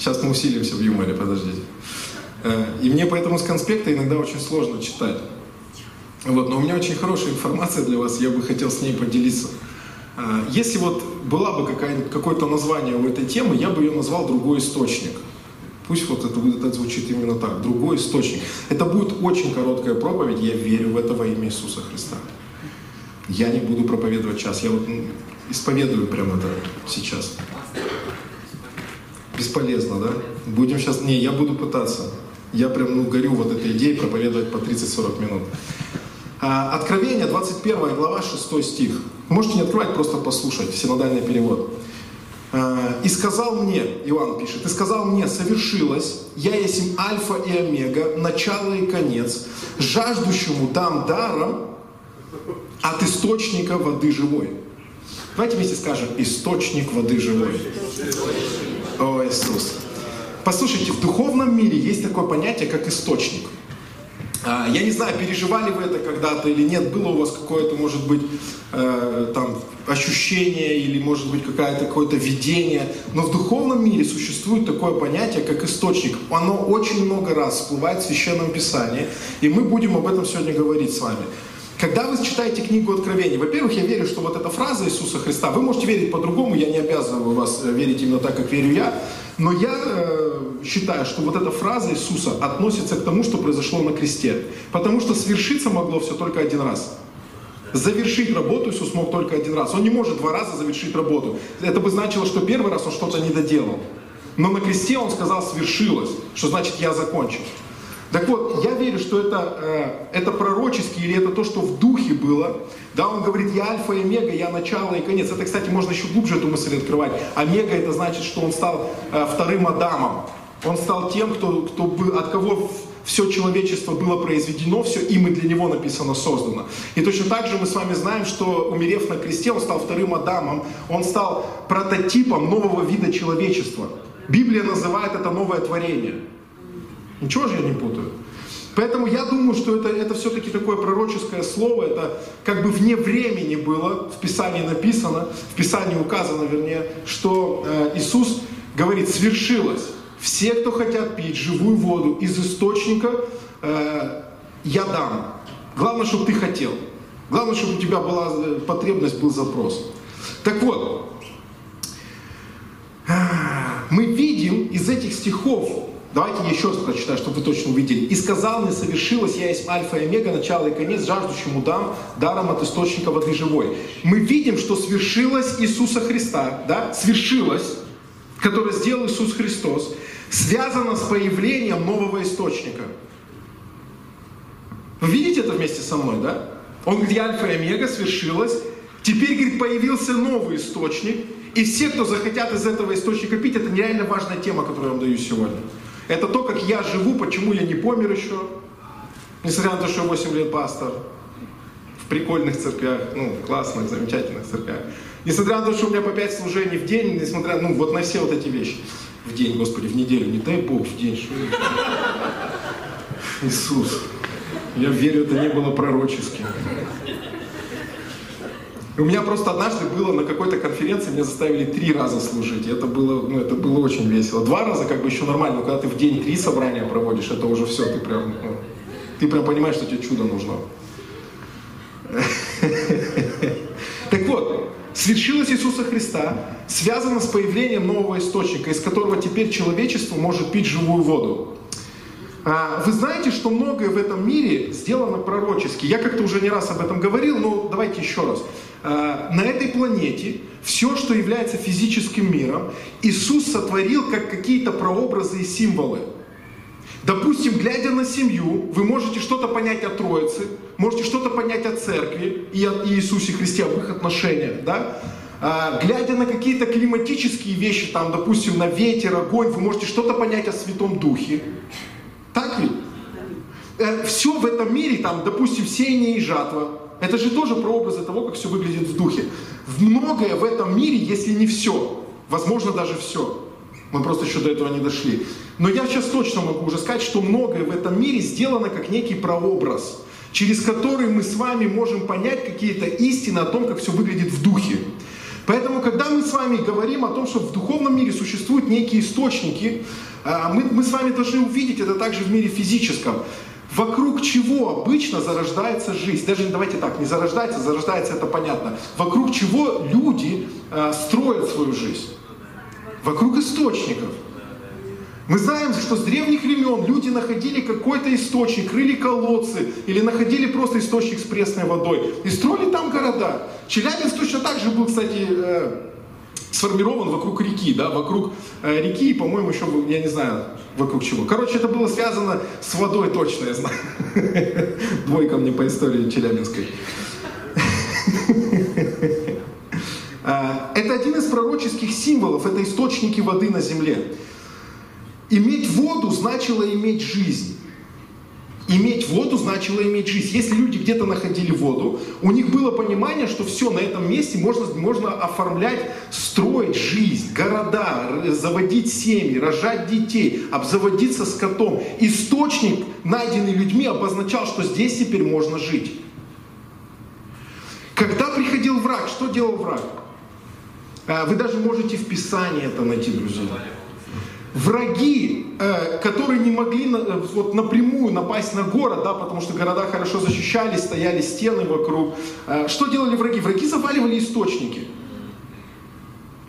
Сейчас мы усилимся в юморе, подождите. Э, и мне поэтому с конспекта иногда очень сложно читать. Вот, но у меня очень хорошая информация для вас, я бы хотел с ней поделиться. Э, если вот была бы какое-то название у этой темы, я бы ее назвал «Другой источник». Пусть вот это, это звучит именно так, другой источник. Это будет очень короткая проповедь, я верю в это во имя Иисуса Христа. Я не буду проповедовать час, я вот исповедую прямо это сейчас. Бесполезно, да? Будем сейчас... Не, я буду пытаться. Я прям ну, горю вот этой идеей проповедовать по 30-40 минут. А, Откровение, 21 глава, 6 стих. Можете не открывать, просто послушать, синодальный перевод. А, «И сказал мне, Иоанн пишет, «И сказал мне, совершилось, я есть альфа и омега, начало и конец, жаждущему дам даром от источника воды живой». Давайте вместе скажем, источник воды живой. О, Иисус. Послушайте, в духовном мире есть такое понятие, как источник. А, я не знаю, переживали вы это когда-то или нет, было у вас какое-то, может быть, э, там, ощущение или, может быть, какое-то какое-то видение. Но в духовном мире существует такое понятие, как источник. Оно очень много раз всплывает в Священном Писании, и мы будем об этом сегодня говорить с вами. Когда вы читаете книгу Откровений, во-первых, я верю, что вот эта фраза Иисуса Христа, вы можете верить по-другому, я не обязываю вас э, верить именно так, как верю я, но я э, считаю, что вот эта фраза Иисуса относится к тому, что произошло на кресте. Потому что свершиться могло все только один раз. Завершить работу Иисус мог только один раз. Он не может два раза завершить работу. Это бы значило, что первый раз он что-то не доделал. Но на кресте он сказал «свершилось», что значит «я закончил». Так вот, я верю, что это, э, это пророчески или это то, что в духе было. Да, он говорит, я альфа и омега, я начало и конец. Это, кстати, можно еще глубже эту мысль открывать. Омега это значит, что он стал э, вторым Адамом. Он стал тем, кто, кто был, от кого все человечество было произведено, все им и для него написано, создано. И точно так же мы с вами знаем, что умерев на кресте, он стал вторым Адамом, он стал прототипом нового вида человечества. Библия называет это новое творение. Ничего же я не путаю. Поэтому я думаю, что это, это все-таки такое пророческое слово, это как бы вне времени было, в Писании написано, в Писании указано, вернее, что э, Иисус говорит, свершилось. Все, кто хотят пить живую воду из источника, э, я дам. Главное, чтобы ты хотел. Главное, чтобы у тебя была э, потребность, был запрос. Так вот, э, мы видим из этих стихов, Давайте еще раз прочитаю, чтобы вы точно увидели. «И сказал мне, совершилось, я есть альфа и омега, начало и конец, жаждущему дам, даром от источника воды живой». Мы видим, что свершилось Иисуса Христа, да, свершилось, которое сделал Иисус Христос, связано с появлением нового источника. Вы видите это вместе со мной, да? Он говорит, альфа и омега, свершилось. Теперь, говорит, появился новый источник. И все, кто захотят из этого источника пить, это нереально важная тема, которую я вам даю сегодня. Это то, как я живу, почему я не помер еще. Несмотря на то, что я 8 лет пастор. В прикольных церквях, ну, классных, замечательных церквях. Несмотря на то, что у меня по 5 служений в день, несмотря, ну, вот на все вот эти вещи. В день, Господи, в неделю, не дай Бог, в день. Что Иисус. Я верю, это не было пророческим. У меня просто однажды было на какой-то конференции, меня заставили три раза служить. Это было, ну, это было очень весело. Два раза как бы еще нормально, но когда ты в день три собрания проводишь, это уже все, ты прям, ну, ты прям понимаешь, что тебе чудо нужно. Так вот, свершилось Иисуса Христа связано с появлением нового источника, из которого теперь человечество может пить живую воду. А, вы знаете, что многое в этом мире сделано пророчески. Я как-то уже не раз об этом говорил, но давайте еще раз. А, на этой планете все, что является физическим миром, Иисус сотворил как какие-то прообразы и символы. Допустим, глядя на семью, вы можете что-то понять о Троице, можете что-то понять о Церкви и о Иисусе Христе, об их отношениях, да? А, глядя на какие-то климатические вещи, там, допустим, на ветер, огонь, вы можете что-то понять о Святом Духе. Так ведь? Э, все в этом мире, там, допустим, сеяние и жатва, это же тоже прообразы того, как все выглядит в духе. В многое в этом мире, если не все, возможно даже все. Мы просто еще до этого не дошли. Но я сейчас точно могу уже сказать, что многое в этом мире сделано как некий прообраз, через который мы с вами можем понять какие-то истины о том, как все выглядит в духе. Поэтому, когда мы с вами говорим о том, что в духовном мире существуют некие источники, а, мы, мы с вами должны увидеть это также в мире физическом. Вокруг чего обычно зарождается жизнь? Даже давайте так, не зарождается, зарождается это понятно. Вокруг чего люди э, строят свою жизнь? Вокруг источников. Мы знаем, что с древних времен люди находили какой-то источник, рыли колодцы или находили просто источник с пресной водой и строили там города. Челябинск точно так же был, кстати, э, сформирован вокруг реки, да, вокруг э, реки, по-моему, еще, я не знаю, вокруг чего. Короче, это было связано с водой точно, я знаю. Двойка мне по истории Челябинской. А, это один из пророческих символов, это источники воды на земле. Иметь воду значило иметь жизнь. Иметь воду значило иметь жизнь. Если люди где-то находили воду, у них было понимание, что все, на этом месте можно, можно оформлять, строить жизнь, города, заводить семьи, рожать детей, обзаводиться скотом. Источник, найденный людьми, обозначал, что здесь теперь можно жить. Когда приходил враг, что делал враг? А, вы даже можете в Писании это найти, друзья враги, э, которые не могли э, вот напрямую напасть на город, да, потому что города хорошо защищались, стояли стены вокруг. Э, что делали враги? Враги заваливали источники.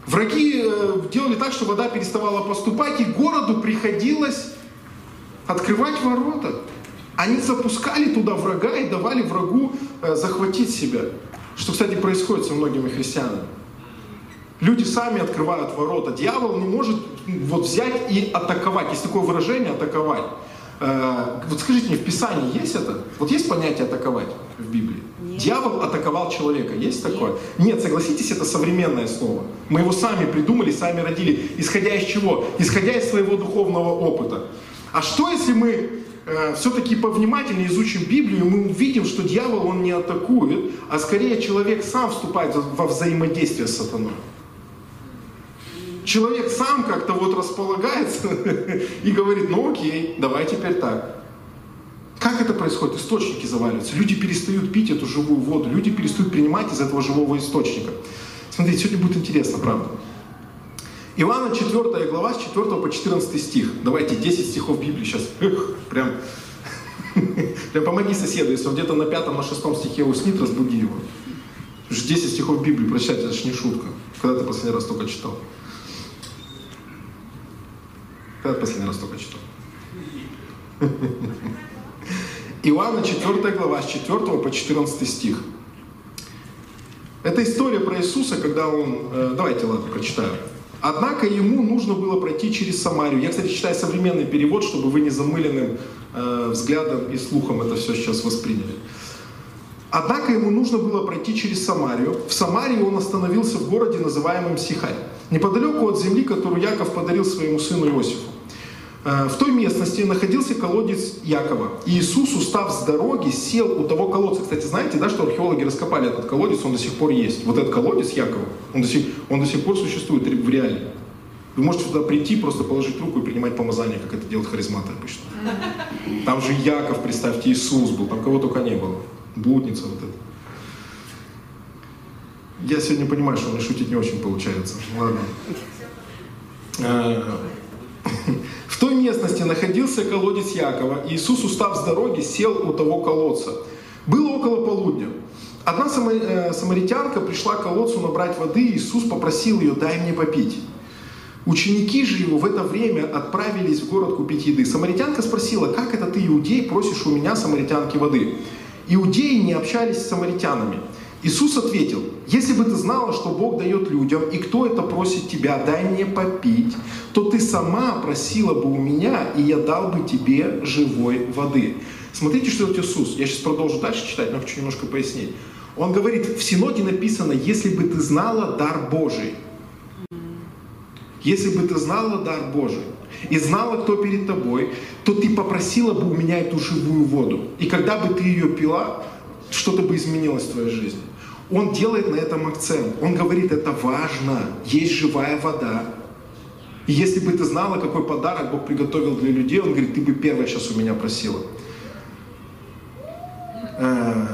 Враги делали так, что вода переставала поступать, и городу приходилось открывать ворота. Они запускали туда врага и давали врагу захватить себя. Что, кстати, происходит со многими христианами. Люди сами открывают ворота. Дьявол не может вот взять и атаковать. Есть такое выражение атаковать. Э, вот скажите мне, в Писании есть это? Вот есть понятие атаковать в Библии? Нет. Дьявол атаковал человека. Есть Нет. такое? Нет, согласитесь, это современное слово. Мы его сами придумали, сами родили. Исходя из чего? Исходя из своего духовного опыта. А что если мы э, все-таки повнимательнее изучим Библию, мы увидим, что дьявол, он не атакует, а скорее человек сам вступает во взаимодействие с сатаной человек сам как-то вот располагается и говорит, ну окей, давай теперь так. Как это происходит? Источники заваливаются. Люди перестают пить эту живую воду. Люди перестают принимать из этого живого источника. Смотрите, сегодня будет интересно, правда. Иоанна 4 глава с 4 по 14 стих. Давайте 10 стихов Библии сейчас. Эх, прям, прям помоги соседу, если он где-то на пятом, на шестом стихе уснит, разбуди его. 10 стихов Библии прочитать, это же не шутка. Когда ты последний раз только читал? Когда последний раз только читал? Иоанна 4 глава, с 4 по 14 стих. Это история про Иисуса, когда он... Э, давайте, ладно, прочитаю. Однако ему нужно было пройти через Самарию. Я, кстати, читаю современный перевод, чтобы вы не замыленным э, взглядом и слухом это все сейчас восприняли. Однако ему нужно было пройти через Самарию. В Самарии он остановился в городе, называемом Сихарь, неподалеку от земли, которую Яков подарил своему сыну Иосифу. Э, в той местности находился колодец Якова. Иисус, устав с дороги, сел у того колодца. Кстати, знаете, да, что археологи раскопали этот колодец, он до сих пор есть. Вот этот колодец Якова, он до сих, он до сих пор существует в реале. Вы можете туда прийти, просто положить руку и принимать помазание, как это делают харизматы обычно. Там же Яков, представьте, Иисус был, там кого только не было. Блудница вот эта. Я сегодня понимаю, что мне шутить не очень получается. Ладно. Той местности находился колодец Якова, и Иисус, устав с дороги, сел у того колодца. Было около полудня. Одна э, самаритянка пришла к колодцу набрать воды, и Иисус попросил ее, дай мне попить. Ученики же его в это время отправились в город купить еды. Самаритянка спросила, как это ты, иудей, просишь у меня, самаритянки, воды? Иудеи не общались с самаритянами. Иисус ответил, если бы ты знала, что Бог дает людям, и кто это просит тебя, дай мне попить, то ты сама просила бы у меня, и я дал бы тебе живой воды. Смотрите, что это Иисус. Я сейчас продолжу дальше читать, но хочу немножко пояснить. Он говорит, в Синоде написано, если бы ты знала дар Божий, если бы ты знала дар Божий, и знала, кто перед тобой, то ты попросила бы у меня эту живую воду. И когда бы ты ее пила, что-то бы изменилось в твоей жизни. Он делает на этом акцент. Он говорит, это важно, есть живая вода. И если бы ты знала, какой подарок Бог приготовил для людей, он говорит, ты бы первая сейчас у меня просила. Э,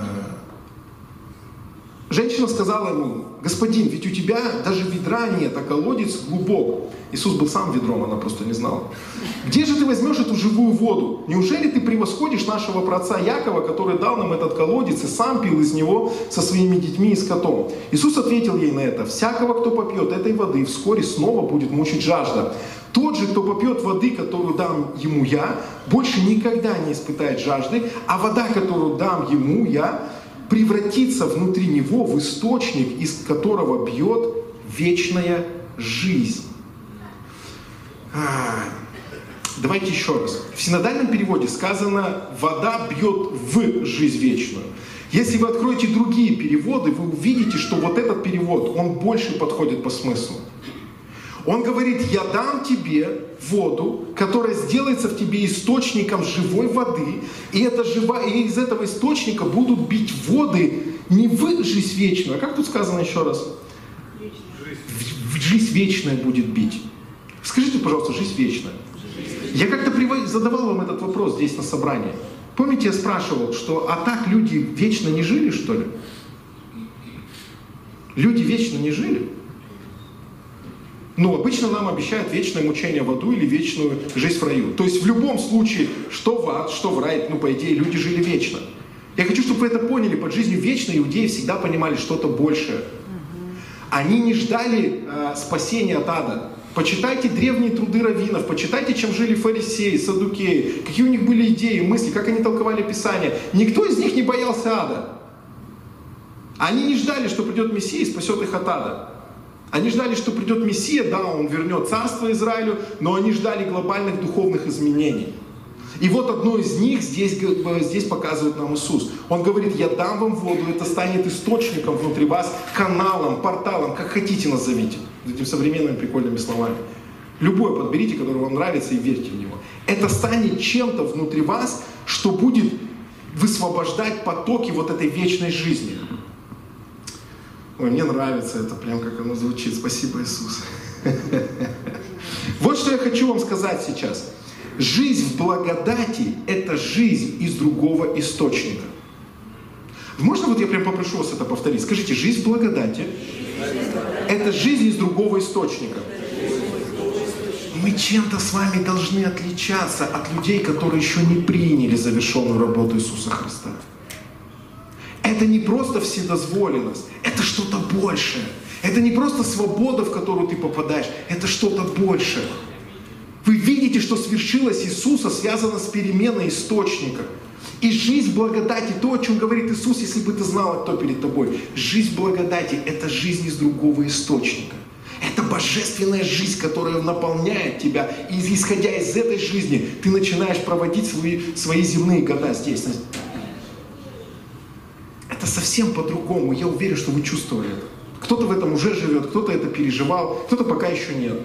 Женщина сказала ему, господин, ведь у тебя даже ведра нет, а колодец глубок. Иисус был сам ведром, она просто не знала. Где же ты возьмешь эту живую воду? Неужели ты превосходишь нашего праотца Якова, который дал нам этот колодец и сам пил из него со своими детьми и скотом? Иисус ответил ей на это, всякого, кто попьет этой воды, вскоре снова будет мучить жажда. Тот же, кто попьет воды, которую дам ему я, больше никогда не испытает жажды, а вода, которую дам ему я, превратиться внутри него в источник, из которого бьет вечная жизнь. А, давайте еще раз. В синодальном переводе сказано «вода бьет в жизнь вечную». Если вы откроете другие переводы, вы увидите, что вот этот перевод, он больше подходит по смыслу. Он говорит, я дам тебе воду, которая сделается в тебе источником живой воды, и, это жива, и из этого источника будут бить воды не в жизнь вечную, а как тут сказано еще раз? В, жизнь вечная будет бить. Скажите, пожалуйста, жизнь вечная. Я как-то задавал вам этот вопрос здесь на собрании. Помните, я спрашивал, что а так люди вечно не жили, что ли? Люди вечно не жили? Ну, обычно нам обещают вечное мучение в аду или вечную жизнь в раю. То есть в любом случае, что в ад, что в рай, ну, по идее, люди жили вечно. Я хочу, чтобы вы это поняли. Под жизнью вечной иудеи всегда понимали что-то большее. Они не ждали э, спасения от ада. Почитайте древние труды раввинов, почитайте, чем жили фарисеи, садукеи, какие у них были идеи, мысли, как они толковали Писание. Никто из них не боялся ада. Они не ждали, что придет Мессия и спасет их от ада. Они ждали, что придет Мессия, да, он вернет царство Израилю, но они ждали глобальных духовных изменений. И вот одно из них здесь, здесь показывает нам Иисус. Он говорит, я дам вам воду, это станет источником внутри вас, каналом, порталом, как хотите назовите. Этими современными прикольными словами. Любое подберите, которое вам нравится, и верьте в него. Это станет чем-то внутри вас, что будет высвобождать потоки вот этой вечной жизни. Ой, мне нравится это, прям как оно звучит. Спасибо, Иисус. Вот что я хочу вам сказать сейчас. Жизнь в благодати – это жизнь из другого источника. Можно вот я прям попрошу вас это повторить? Скажите, жизнь в благодати – это жизнь из другого источника. Мы чем-то с вами должны отличаться от людей, которые еще не приняли завершенную работу Иисуса Христа это не просто вседозволенность, это что-то большее. Это не просто свобода, в которую ты попадаешь, это что-то большее. Вы видите, что свершилось Иисуса, связано с переменой источника. И жизнь благодати, то, о чем говорит Иисус, если бы ты знала, кто перед тобой. Жизнь благодати – это жизнь из другого источника. Это божественная жизнь, которая наполняет тебя. И исходя из этой жизни, ты начинаешь проводить свои, свои земные года здесь, это совсем по-другому. Я уверен, что вы чувствовали это. Кто-то в этом уже живет, кто-то это переживал, кто-то пока еще нет.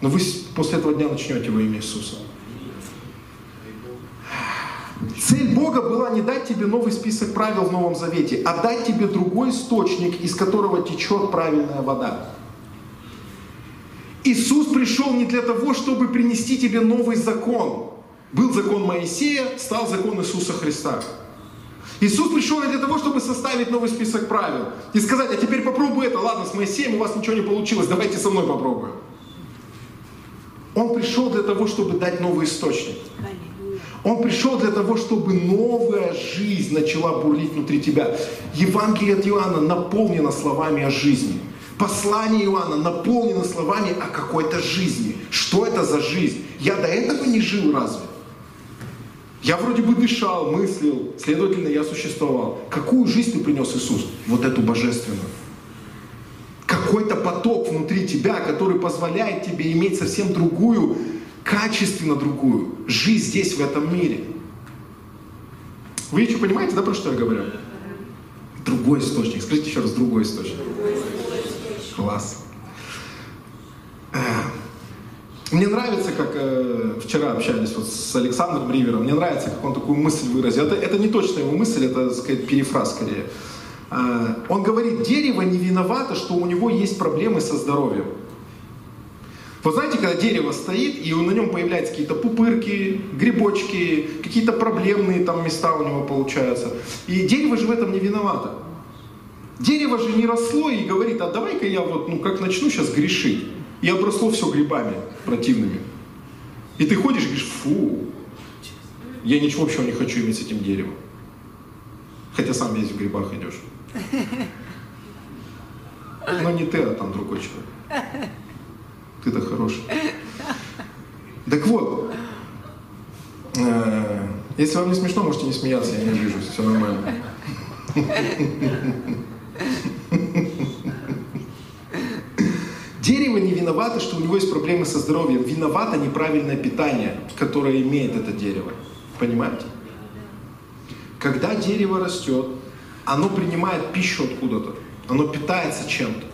Но вы после этого дня начнете во имя Иисуса. Цель Бога была не дать тебе новый список правил в Новом Завете, а дать тебе другой источник, из которого течет правильная вода. Иисус пришел не для того, чтобы принести тебе новый закон. Был закон Моисея, стал закон Иисуса Христа. Иисус пришел не для того, чтобы составить новый список правил и сказать, а теперь попробуй это, ладно, с Моисеем у вас ничего не получилось, давайте со мной попробуем. Он пришел для того, чтобы дать новый источник. Он пришел для того, чтобы новая жизнь начала бурлить внутри тебя. Евангелие от Иоанна наполнено словами о жизни. Послание Иоанна наполнено словами о какой-то жизни. Что это за жизнь? Я до этого не жил разве? Я вроде бы дышал, мыслил, следовательно, я существовал. Какую жизнь ты принес Иисус? Вот эту божественную. Какой-то поток внутри тебя, который позволяет тебе иметь совсем другую, качественно другую жизнь здесь, в этом мире. Вы еще понимаете, да, про что я говорю? Другой источник. Скажите еще раз, другой источник. Класс. Мне нравится, как э, вчера общались вот с Александром Ривером, мне нравится, как он такую мысль выразил. Это, это не точно его мысль, это, так сказать, перефраз скорее. Э, он говорит, дерево не виновато, что у него есть проблемы со здоровьем. Вот знаете, когда дерево стоит, и на нем появляются какие-то пупырки, грибочки, какие-то проблемные там места у него получаются. И дерево же в этом не виновато. Дерево же не росло и говорит, а давай-ка я вот, ну как начну сейчас грешить. И обросло все грибами противными. И ты ходишь и говоришь, фу, я ничего общего не хочу иметь с этим деревом. Хотя сам весь в грибах идешь. Но не ты, а там другой человек. Ты-то хороший. Так вот, э, если вам не смешно, можете не смеяться, я не вижу, все нормально. Дерево не виновато, что у него есть проблемы со здоровьем. Виновато неправильное питание, которое имеет это дерево. Понимаете? Когда дерево растет, оно принимает пищу откуда-то. Оно питается чем-то.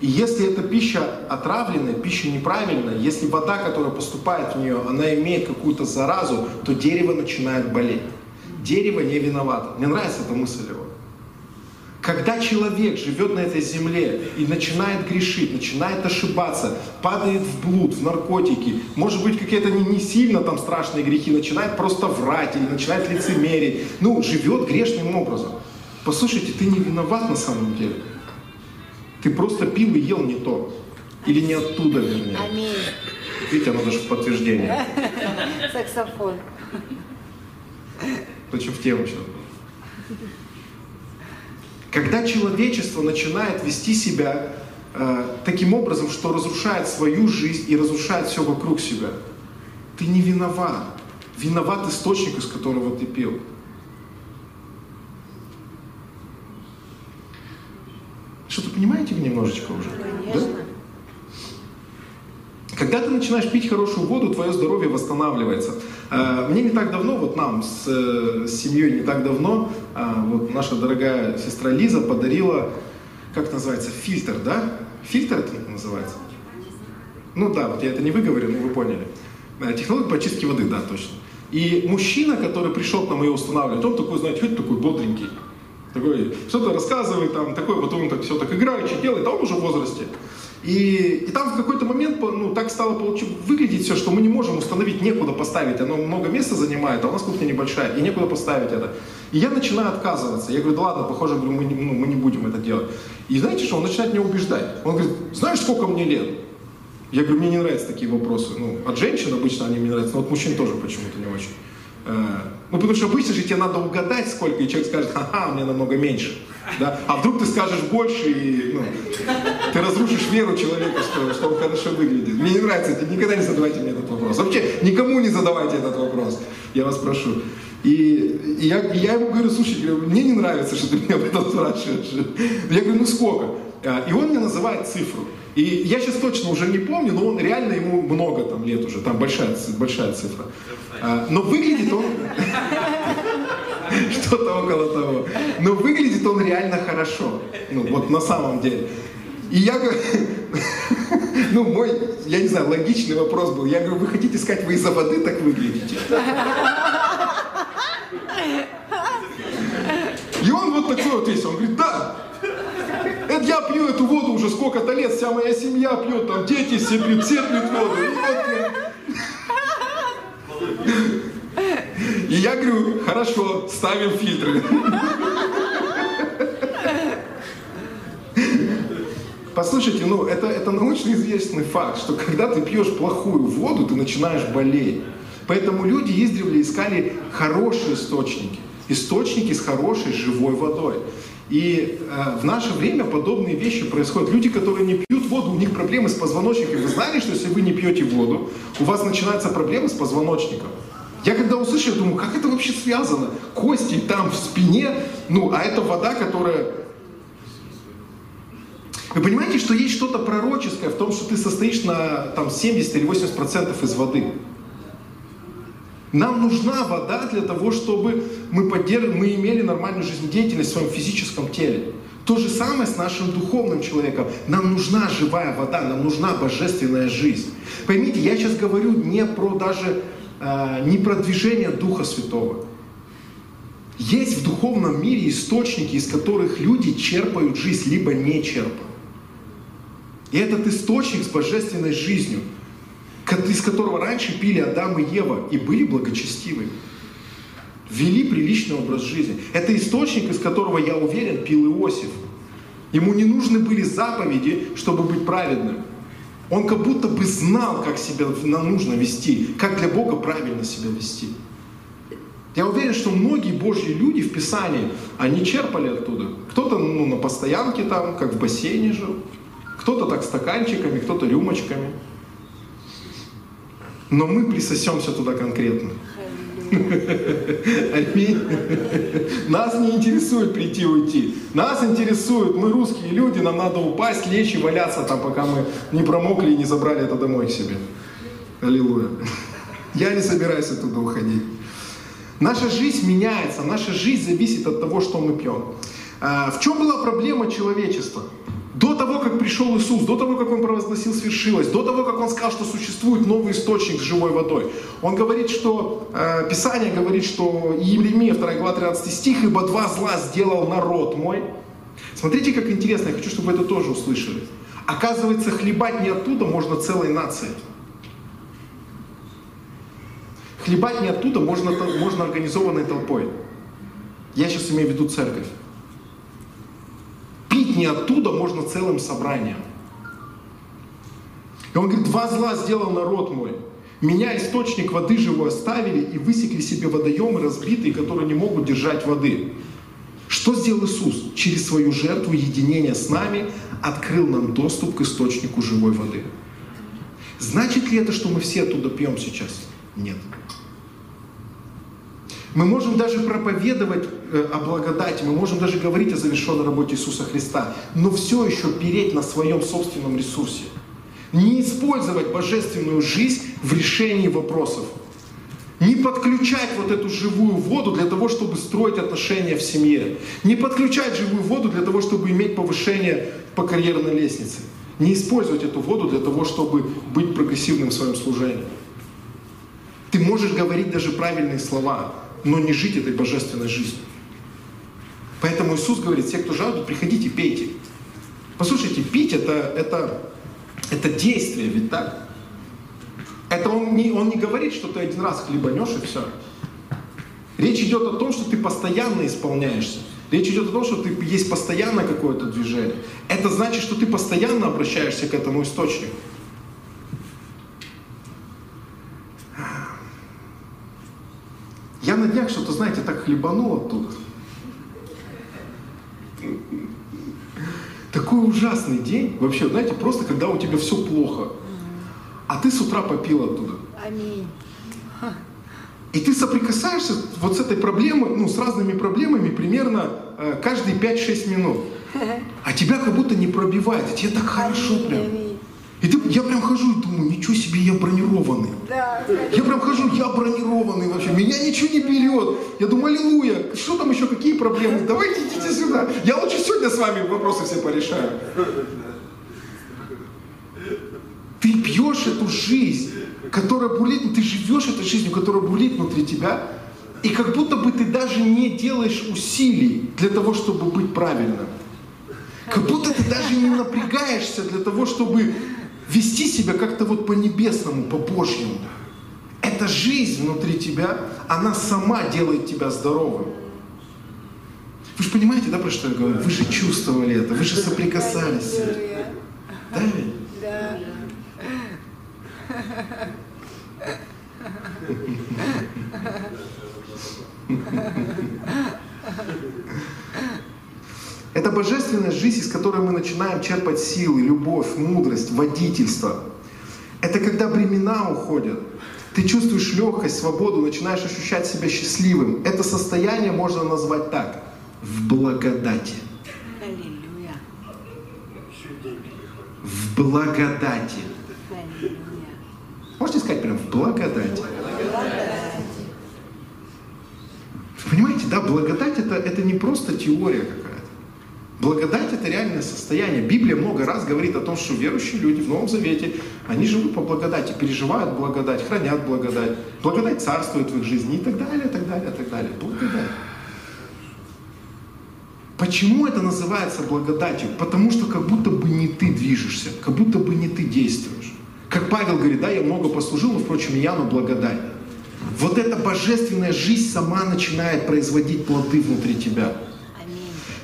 И если эта пища отравленная, пища неправильная, если вода, которая поступает в нее, она имеет какую-то заразу, то дерево начинает болеть. Дерево не виновато. Мне нравится эта мысль его. Когда человек живет на этой земле и начинает грешить, начинает ошибаться, падает в блуд, в наркотики, может быть какие-то не, не сильно там страшные грехи, начинает просто врать или начинает лицемерить, ну, живет грешным образом. Послушайте, ты не виноват на самом деле. Ты просто пил и ел не то. Или не оттуда, вернее. Аминь. Видите, оно даже в подтверждение. Саксофон. Очень в тему сейчас. Когда человечество начинает вести себя э, таким образом, что разрушает свою жизнь и разрушает все вокруг себя, ты не виноват. Виноват источник, из которого ты пил. Что-то понимаете вы немножечко уже? Конечно. Да? Когда ты начинаешь пить хорошую воду, твое здоровье восстанавливается. Э, мне не так давно, вот нам с, э, семьей не так давно, э, вот наша дорогая сестра Лиза подарила, как называется, фильтр, да? Фильтр это называется? Ну да, вот я это не выговорю, но вы поняли. Технология по очистке воды, да, точно. И мужчина, который пришел к нам ее устанавливать, он такой, знаете, хоть такой бодренький. Такой, что-то рассказывает, там, такой, вот он так все так играючи делает, а он уже в возрасте. И, и там в какой-то момент ну, так стало получ... выглядеть все, что мы не можем установить, некуда поставить. Оно много места занимает, а у нас кухня небольшая, и некуда поставить это. И я начинаю отказываться. Я говорю, да ладно, похоже, мы, не, ну, мы не будем это делать. И знаете что, он начинает меня убеждать. Он говорит, знаешь, сколько мне лет? Я говорю, мне не нравятся такие вопросы. Ну, от женщин обычно они мне нравятся, но от мужчин тоже почему-то не очень. Э, ну, потому что обычно же тебе надо угадать, сколько, и человек скажет, ха-ха, мне намного меньше. Да? А вдруг ты скажешь больше, и ну, ты разрушишь веру человека, что, что он хорошо выглядит. Мне не нравится никогда не задавайте мне этот вопрос. Вообще, никому не задавайте этот вопрос, я вас прошу. И, и я, и я ему говорю, слушай, мне не нравится, что ты меня об этом спрашиваешь. Я говорю, ну сколько? А, и он мне называет цифру. И я сейчас точно уже не помню, но он реально ему много там лет уже, там большая, большая цифра. А, но выглядит он... Что-то около того. Но выглядит он реально хорошо. Ну, вот на самом деле. И я говорю, ну, мой, я не знаю, логичный вопрос был. Я говорю, вы хотите сказать, вы из-за воды так выглядите? И он вот такой вот весь, он говорит, да, это я пью эту воду уже сколько-то лет, вся моя семья пьет, там дети все пьют, все пьют воду. И вот и я говорю, хорошо, ставим фильтры. Послушайте, ну это, это научно известный факт, что когда ты пьешь плохую воду, ты начинаешь болеть. Поэтому люди издревле искали хорошие источники. Источники с хорошей живой водой. И э, в наше время подобные вещи происходят. Люди, которые не пьют воду, у них проблемы с позвоночником. Вы знали, что если вы не пьете воду, у вас начинаются проблемы с позвоночником? Я когда услышал, думаю, как это вообще связано? Кости там в спине, ну, а это вода, которая... Вы понимаете, что есть что-то пророческое в том, что ты состоишь на там, 70 или 80 процентов из воды. Нам нужна вода для того, чтобы мы, поддерж... мы имели нормальную жизнедеятельность в своем физическом теле. То же самое с нашим духовным человеком. Нам нужна живая вода, нам нужна божественная жизнь. Поймите, я сейчас говорю не про даже не продвижение Духа Святого. Есть в духовном мире источники, из которых люди черпают жизнь, либо не черпают. И этот источник с божественной жизнью, из которого раньше пили Адам и Ева и были благочестивы, вели приличный образ жизни. Это источник, из которого, я уверен, пил Иосиф. Ему не нужны были заповеди, чтобы быть праведным. Он как будто бы знал, как себя нужно вести, как для Бога правильно себя вести. Я уверен, что многие Божьи люди в Писании, они черпали оттуда. Кто-то ну, на постоянке там, как в бассейне жил, кто-то так стаканчиками, кто-то рюмочками. Но мы присосемся туда конкретно. Аминь. Нас не интересует прийти уйти. Нас интересует, мы русские люди, нам надо упасть, лечь и валяться там, пока мы не промокли и не забрали это домой к себе. Аллилуйя. Я не собираюсь оттуда уходить. Наша жизнь меняется, наша жизнь зависит от того, что мы пьем. А, в чем была проблема человечества? До того, как пришел Иисус, до того, как Он провозгласил свершилось, до того, как Он сказал, что существует новый источник с живой водой, Он говорит, что, э, Писание говорит, что Еремия 2 глава 13 стих, «Ибо два зла сделал народ мой». Смотрите, как интересно, я хочу, чтобы это тоже услышали. Оказывается, хлебать не оттуда можно целой нацией. Хлебать не оттуда можно, можно организованной толпой. Я сейчас имею в виду церковь. Пить не оттуда можно целым собранием. И он говорит, два зла сделал народ мой. Меня источник воды живой оставили и высекли себе водоемы разбитые, которые не могут держать воды. Что сделал Иисус? Через свою жертву единения с нами открыл нам доступ к источнику живой воды. Значит ли это, что мы все оттуда пьем сейчас? Нет. Мы можем даже проповедовать о благодати, мы можем даже говорить о завершенной работе Иисуса Христа, но все еще переть на своем собственном ресурсе. Не использовать божественную жизнь в решении вопросов. Не подключать вот эту живую воду для того, чтобы строить отношения в семье. Не подключать живую воду для того, чтобы иметь повышение по карьерной лестнице. Не использовать эту воду для того, чтобы быть прогрессивным в своем служении. Ты можешь говорить даже правильные слова, но не жить этой божественной жизнью. Поэтому Иисус говорит, все, кто жаждут, приходите, пейте. Послушайте, пить это, это, это действие, ведь так? Это он не, он не говорит, что ты один раз хлебанешь и все. Речь идет о том, что ты постоянно исполняешься. Речь идет о том, что ты, есть постоянное какое-то движение. Это значит, что ты постоянно обращаешься к этому источнику. Я на днях что-то, знаете, так хлебанул оттуда. Такой ужасный день. Вообще, знаете, просто когда у тебя все плохо. А ты с утра попил оттуда. Аминь. И ты соприкасаешься вот с этой проблемой, ну, с разными проблемами примерно э, каждые 5-6 минут. А тебя как будто не пробивает. тебе так хорошо прям. И ты, я прям хожу и думаю, ничего себе, я бронированный. Да, я прям хожу, я бронированный вообще, меня ничего не берет. Я думаю, аллилуйя, что там еще, какие проблемы? Давайте идите сюда. Я лучше сегодня с вами вопросы все порешаю. Ты пьешь эту жизнь, которая бурлит, ты живешь этой жизнью, которая бурлит внутри тебя, и как будто бы ты даже не делаешь усилий для того, чтобы быть правильным. Как будто ты даже не напрягаешься для того, чтобы вести себя как-то вот по-небесному, по-божьему. Эта жизнь внутри тебя, она сама делает тебя здоровым. Вы же понимаете, да, про что я говорю? Вы же чувствовали это, вы же соприкасались. Да ведь? Да. Это божественная жизнь, из которой мы начинаем черпать силы, любовь, мудрость, водительство. Это когда времена уходят. Ты чувствуешь легкость, свободу, начинаешь ощущать себя счастливым. Это состояние можно назвать так. В благодати. В благодати. Можете сказать прям в благодати? Понимаете, да, благодать это, это не просто теория. Благодать это реальное состояние. Библия много раз говорит о том, что верующие люди в Новом Завете, они живут по благодати, переживают благодать, хранят благодать. Благодать царствует в их жизни и так далее, и так далее, и так далее. Благодать. Почему это называется благодатью? Потому что как будто бы не ты движешься, как будто бы не ты действуешь. Как Павел говорит, да, я много послужил, но, впрочем, я на благодать. Вот эта божественная жизнь сама начинает производить плоды внутри тебя.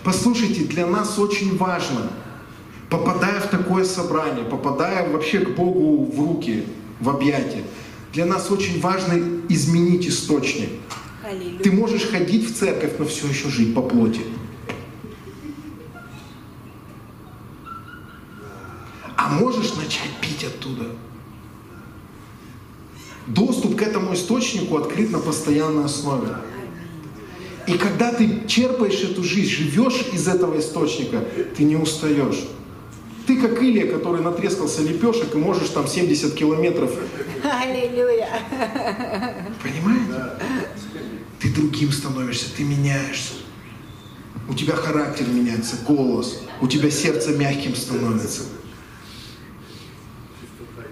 Послушайте, для нас очень важно, попадая в такое собрание, попадая вообще к Богу в руки, в объятия, для нас очень важно изменить источник. Аллилуйя. Ты можешь ходить в церковь, но все еще жить по плоти. А можешь начать пить оттуда. Доступ к этому источнику открыт на постоянной основе. И когда ты черпаешь эту жизнь, живешь из этого источника, ты не устаешь. Ты как Илья, который натрескался лепешек и можешь там 70 километров. Аллилуйя. Понимаете? Ты другим становишься, ты меняешься. У тебя характер меняется, голос. У тебя сердце мягким становится.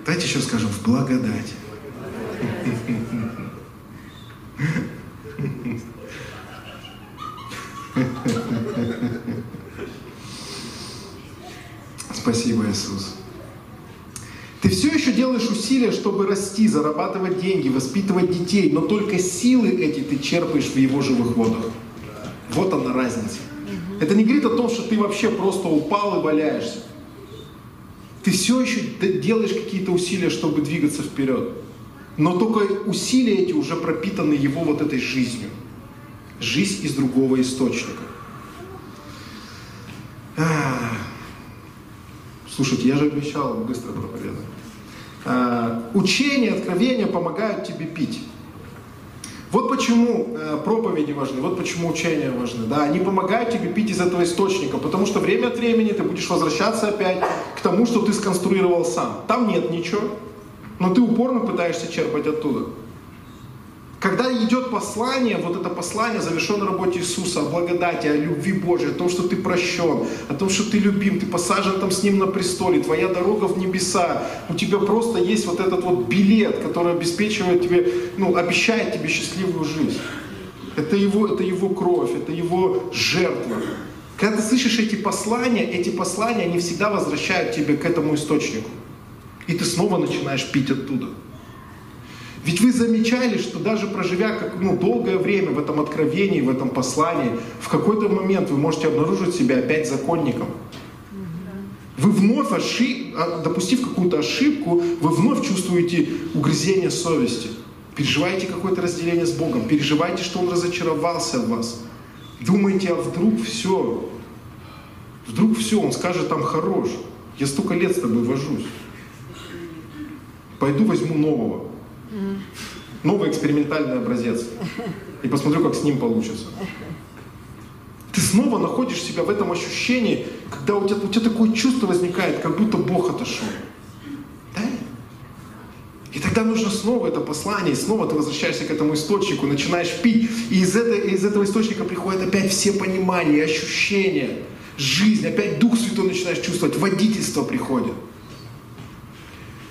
Давайте еще скажем, в благодать. Спасибо, Иисус. Ты все еще делаешь усилия, чтобы расти, зарабатывать деньги, воспитывать детей, но только силы эти ты черпаешь в его живых водах. Вот она разница. Это не говорит о том, что ты вообще просто упал и валяешься. Ты все еще делаешь какие-то усилия, чтобы двигаться вперед. Но только усилия эти уже пропитаны его вот этой жизнью. Жизнь из другого источника. Ах. Слушайте, я же обещал быстро проповедовать. А, Учение, откровения помогают тебе пить. Вот почему э, проповеди важны, вот почему учения важны. Да, они помогают тебе пить из этого источника, потому что время от времени ты будешь возвращаться опять к тому, что ты сконструировал сам. Там нет ничего, но ты упорно пытаешься черпать оттуда. Когда идет послание, вот это послание, завершенное на работе Иисуса, о благодати, о любви Божьей, о том, что ты прощен, о том, что ты любим, ты посажен там с Ним на престоле, твоя дорога в небеса, у тебя просто есть вот этот вот билет, который обеспечивает тебе, ну, обещает тебе счастливую жизнь. Это его, это его кровь, это его жертва. Когда ты слышишь эти послания, эти послания, они всегда возвращают тебя к этому источнику. И ты снова начинаешь пить оттуда. Ведь вы замечали, что даже проживя как, ну, долгое время в этом откровении, в этом послании, в какой-то момент вы можете обнаружить себя опять законником. Вы вновь, ошиб... а, допустив какую-то ошибку, вы вновь чувствуете угрызение совести. Переживаете какое-то разделение с Богом, переживаете, что Он разочаровался в вас. Думаете, а вдруг все, вдруг все, Он скажет там хорош. Я столько лет с тобой вожусь. Пойду возьму нового. Новый экспериментальный образец. И посмотрю, как с ним получится. Ты снова находишь себя в этом ощущении, когда у тебя, у тебя такое чувство возникает, как будто Бог отошел. Да? И тогда нужно снова это послание, снова ты возвращаешься к этому источнику, начинаешь пить, и из, этой, из этого источника приходят опять все понимания, ощущения, жизнь, опять Дух Святой начинаешь чувствовать, водительство приходит.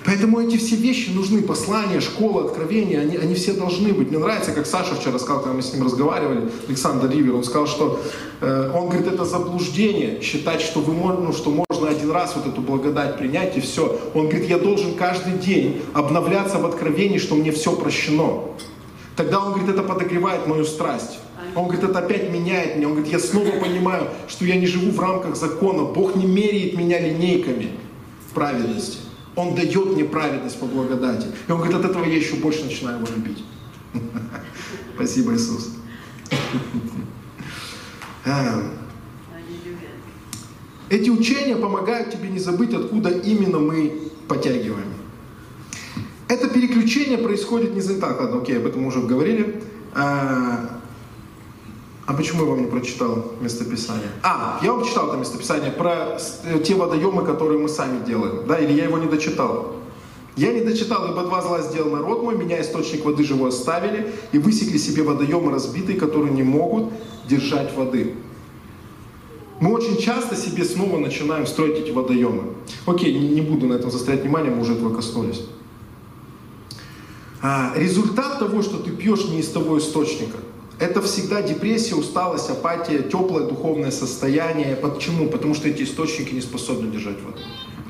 Поэтому эти все вещи нужны, послания, школа, откровения, они, они все должны быть. Мне нравится, как Саша вчера сказал, когда мы с ним разговаривали, Александр Ривер, он сказал, что, э, он говорит, это заблуждение, считать, что, вы, ну, что можно один раз вот эту благодать принять и все. Он говорит, я должен каждый день обновляться в откровении, что мне все прощено. Тогда он говорит, это подогревает мою страсть. Он говорит, это опять меняет меня. Он говорит, я снова понимаю, что я не живу в рамках закона. Бог не меряет меня линейками в праведности. Он дает мне праведность по благодати. И он говорит, от этого я еще больше начинаю его любить. Спасибо, Иисус. А, Эти учения помогают тебе не забыть, откуда именно мы подтягиваем. Это переключение происходит не так, ладно, окей, об этом уже говорили. А, почему я вам не прочитал местописание? А, я вам читал это местописание про э, те водоемы, которые мы сами делаем, да, или я его не дочитал? Я не дочитал, ибо два зла сделал народ мой, меня источник воды живой оставили, и высекли себе водоемы разбитые, которые не могут держать воды. Мы очень часто себе снова начинаем строить эти водоемы. Окей, не буду на этом заострять внимание, мы уже этого коснулись. А, результат того, что ты пьешь не из того источника, это всегда депрессия, усталость, апатия, теплое духовное состояние. Почему? Потому что эти источники не способны держать воду.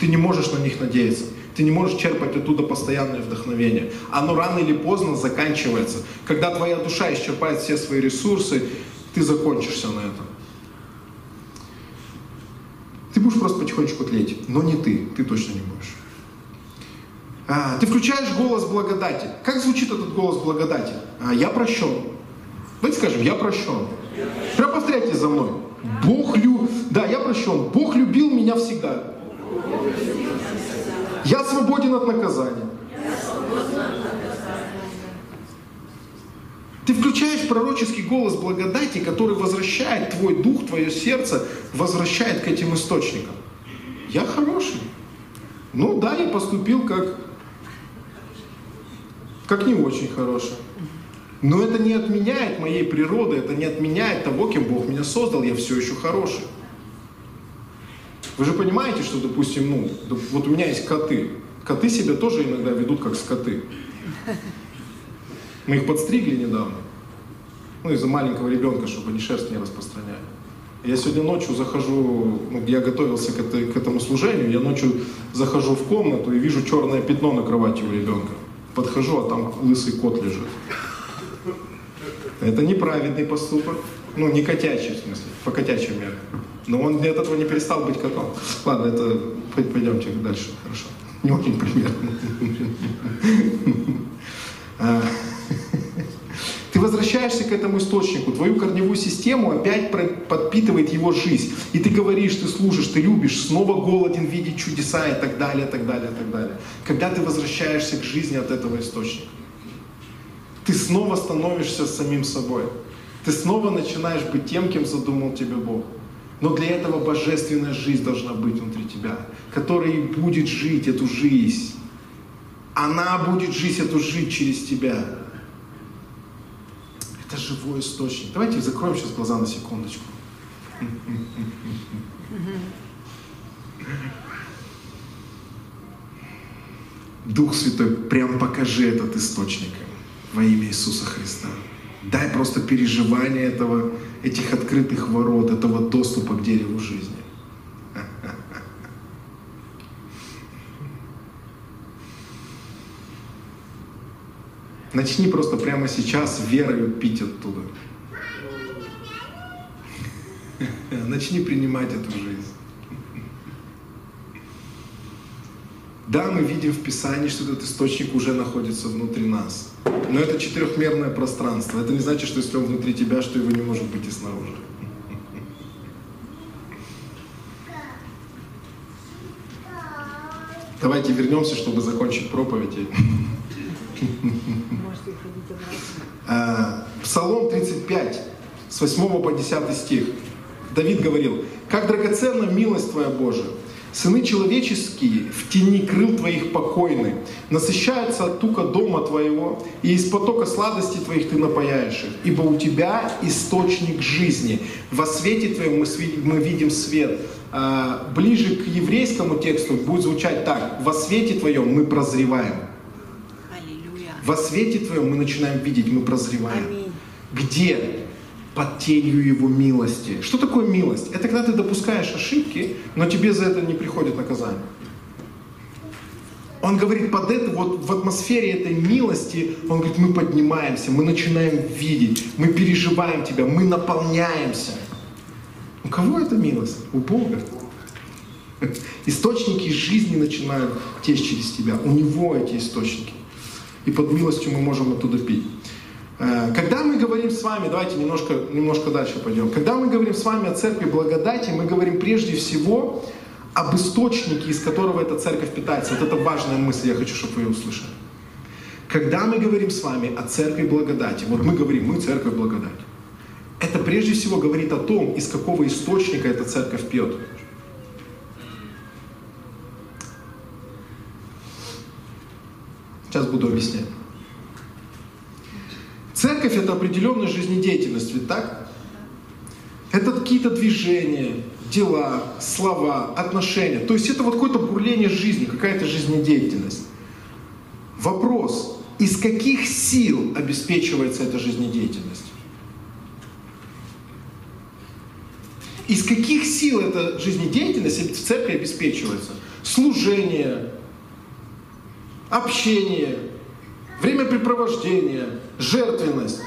Ты не можешь на них надеяться. Ты не можешь черпать оттуда постоянное вдохновение. Оно рано или поздно заканчивается. Когда твоя душа исчерпает все свои ресурсы, ты закончишься на этом. Ты будешь просто потихонечку тлеть, но не ты, ты точно не будешь. А, ты включаешь голос благодати. Как звучит этот голос благодати? А, я прощен. Давайте скажем, я прощен. Прям повторяйте за мной. Бог лю... Да, я прощен. Бог любил меня всегда. Я свободен от наказания. Ты включаешь пророческий голос благодати, который возвращает твой дух, твое сердце, возвращает к этим источникам. Я хороший. Ну да, я поступил как, как не очень хороший. Но это не отменяет моей природы, это не отменяет того, кем Бог меня создал, я все еще хороший. Вы же понимаете, что, допустим, ну, вот у меня есть коты. Коты себя тоже иногда ведут как скоты. Мы их подстригли недавно. Ну, из-за маленького ребенка, чтобы они шерсть не распространяли. Я сегодня ночью захожу, ну, я готовился к, этой, к этому служению, я ночью захожу в комнату и вижу черное пятно на кровати у ребенка. Подхожу, а там лысый кот лежит. Это неправедный поступок. Ну, не котячий, в смысле, по котячьим меркам. Но он для этого не перестал быть котом. Ладно, это пойдемте дальше, хорошо. Не очень пример. А, ты возвращаешься к этому источнику, твою корневую систему опять подпитывает его жизнь. И ты говоришь, ты служишь, ты любишь, снова голоден видеть чудеса и так далее, так далее, так далее. Когда ты возвращаешься к жизни от этого источника, ты снова становишься самим собой. Ты снова начинаешь быть тем, кем задумал тебя Бог. Но для этого божественная жизнь должна быть внутри тебя, которая будет жить эту жизнь. Она будет жить эту жизнь через тебя. Это живой источник. Давайте закроем сейчас глаза на секундочку. Дух Святой, прям покажи этот источник во имя Иисуса Христа. Дай просто переживание этого, этих открытых ворот, этого доступа к дереву жизни. Начни просто прямо сейчас верою пить оттуда. Начни принимать эту жизнь. Да, мы видим в Писании, что этот источник уже находится внутри нас. Но это четырехмерное пространство. Это не значит, что если он внутри тебя, что его не может быть и снаружи. Давайте вернемся, чтобы закончить проповедь. А, Псалом 35, с 8 по 10 стих. Давид говорил, «Как драгоценна милость Твоя Божия, Сыны человеческие в тени крыл Твоих покойны, насыщаются от тука дома Твоего, и из потока сладостей Твоих Ты напаяешь их. Ибо у Тебя источник жизни. Во свете Твоем мы, мы видим свет. А, ближе к еврейскому тексту будет звучать так. Во свете Твоем мы прозреваем. Во свете Твоем мы начинаем видеть, мы прозреваем. Аминь. Где? Под тенью Его милости. Что такое милость? Это когда ты допускаешь ошибки, но тебе за это не приходит наказание. Он говорит, под это, вот в атмосфере этой милости, он говорит, мы поднимаемся, мы начинаем видеть, мы переживаем тебя, мы наполняемся. У кого это милость? У Бога. Источники жизни начинают течь через тебя. У Него эти источники и под милостью мы можем оттуда пить. Э, когда мы говорим с вами, давайте немножко, немножко дальше пойдем. Когда мы говорим с вами о церкви благодати, мы говорим прежде всего об источнике, из которого эта церковь питается. Вот это важная мысль, я хочу, чтобы вы ее услышали. Когда мы говорим с вами о церкви благодати, вот мы говорим, мы церковь благодати, это прежде всего говорит о том, из какого источника эта церковь пьет. Сейчас буду объяснять. Церковь это определенная жизнедеятельность, ведь так? Это какие-то движения, дела, слова, отношения. То есть это вот какое-то бурление жизни, какая-то жизнедеятельность. Вопрос, из каких сил обеспечивается эта жизнедеятельность? Из каких сил эта жизнедеятельность в церкви обеспечивается? Служение, общение, времяпрепровождение, жертвенность.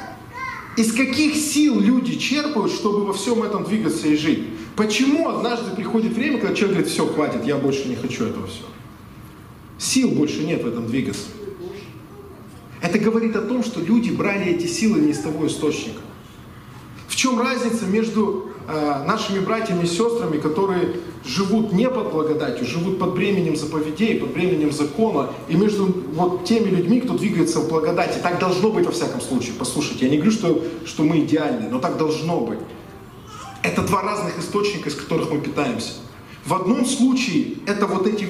Из каких сил люди черпают, чтобы во всем этом двигаться и жить? Почему однажды приходит время, когда человек говорит, все, хватит, я больше не хочу этого все. Сил больше нет в этом двигаться. Это говорит о том, что люди брали эти силы не из того источника. В чем разница между э, нашими братьями и сестрами, которые живут не под благодатью, живут под бременем заповедей, под бременем закона, и между вот теми людьми, кто двигается в благодати. Так должно быть во всяком случае. Послушайте, я не говорю, что, что мы идеальны, но так должно быть. Это два разных источника, из которых мы питаемся. В одном случае это вот эти,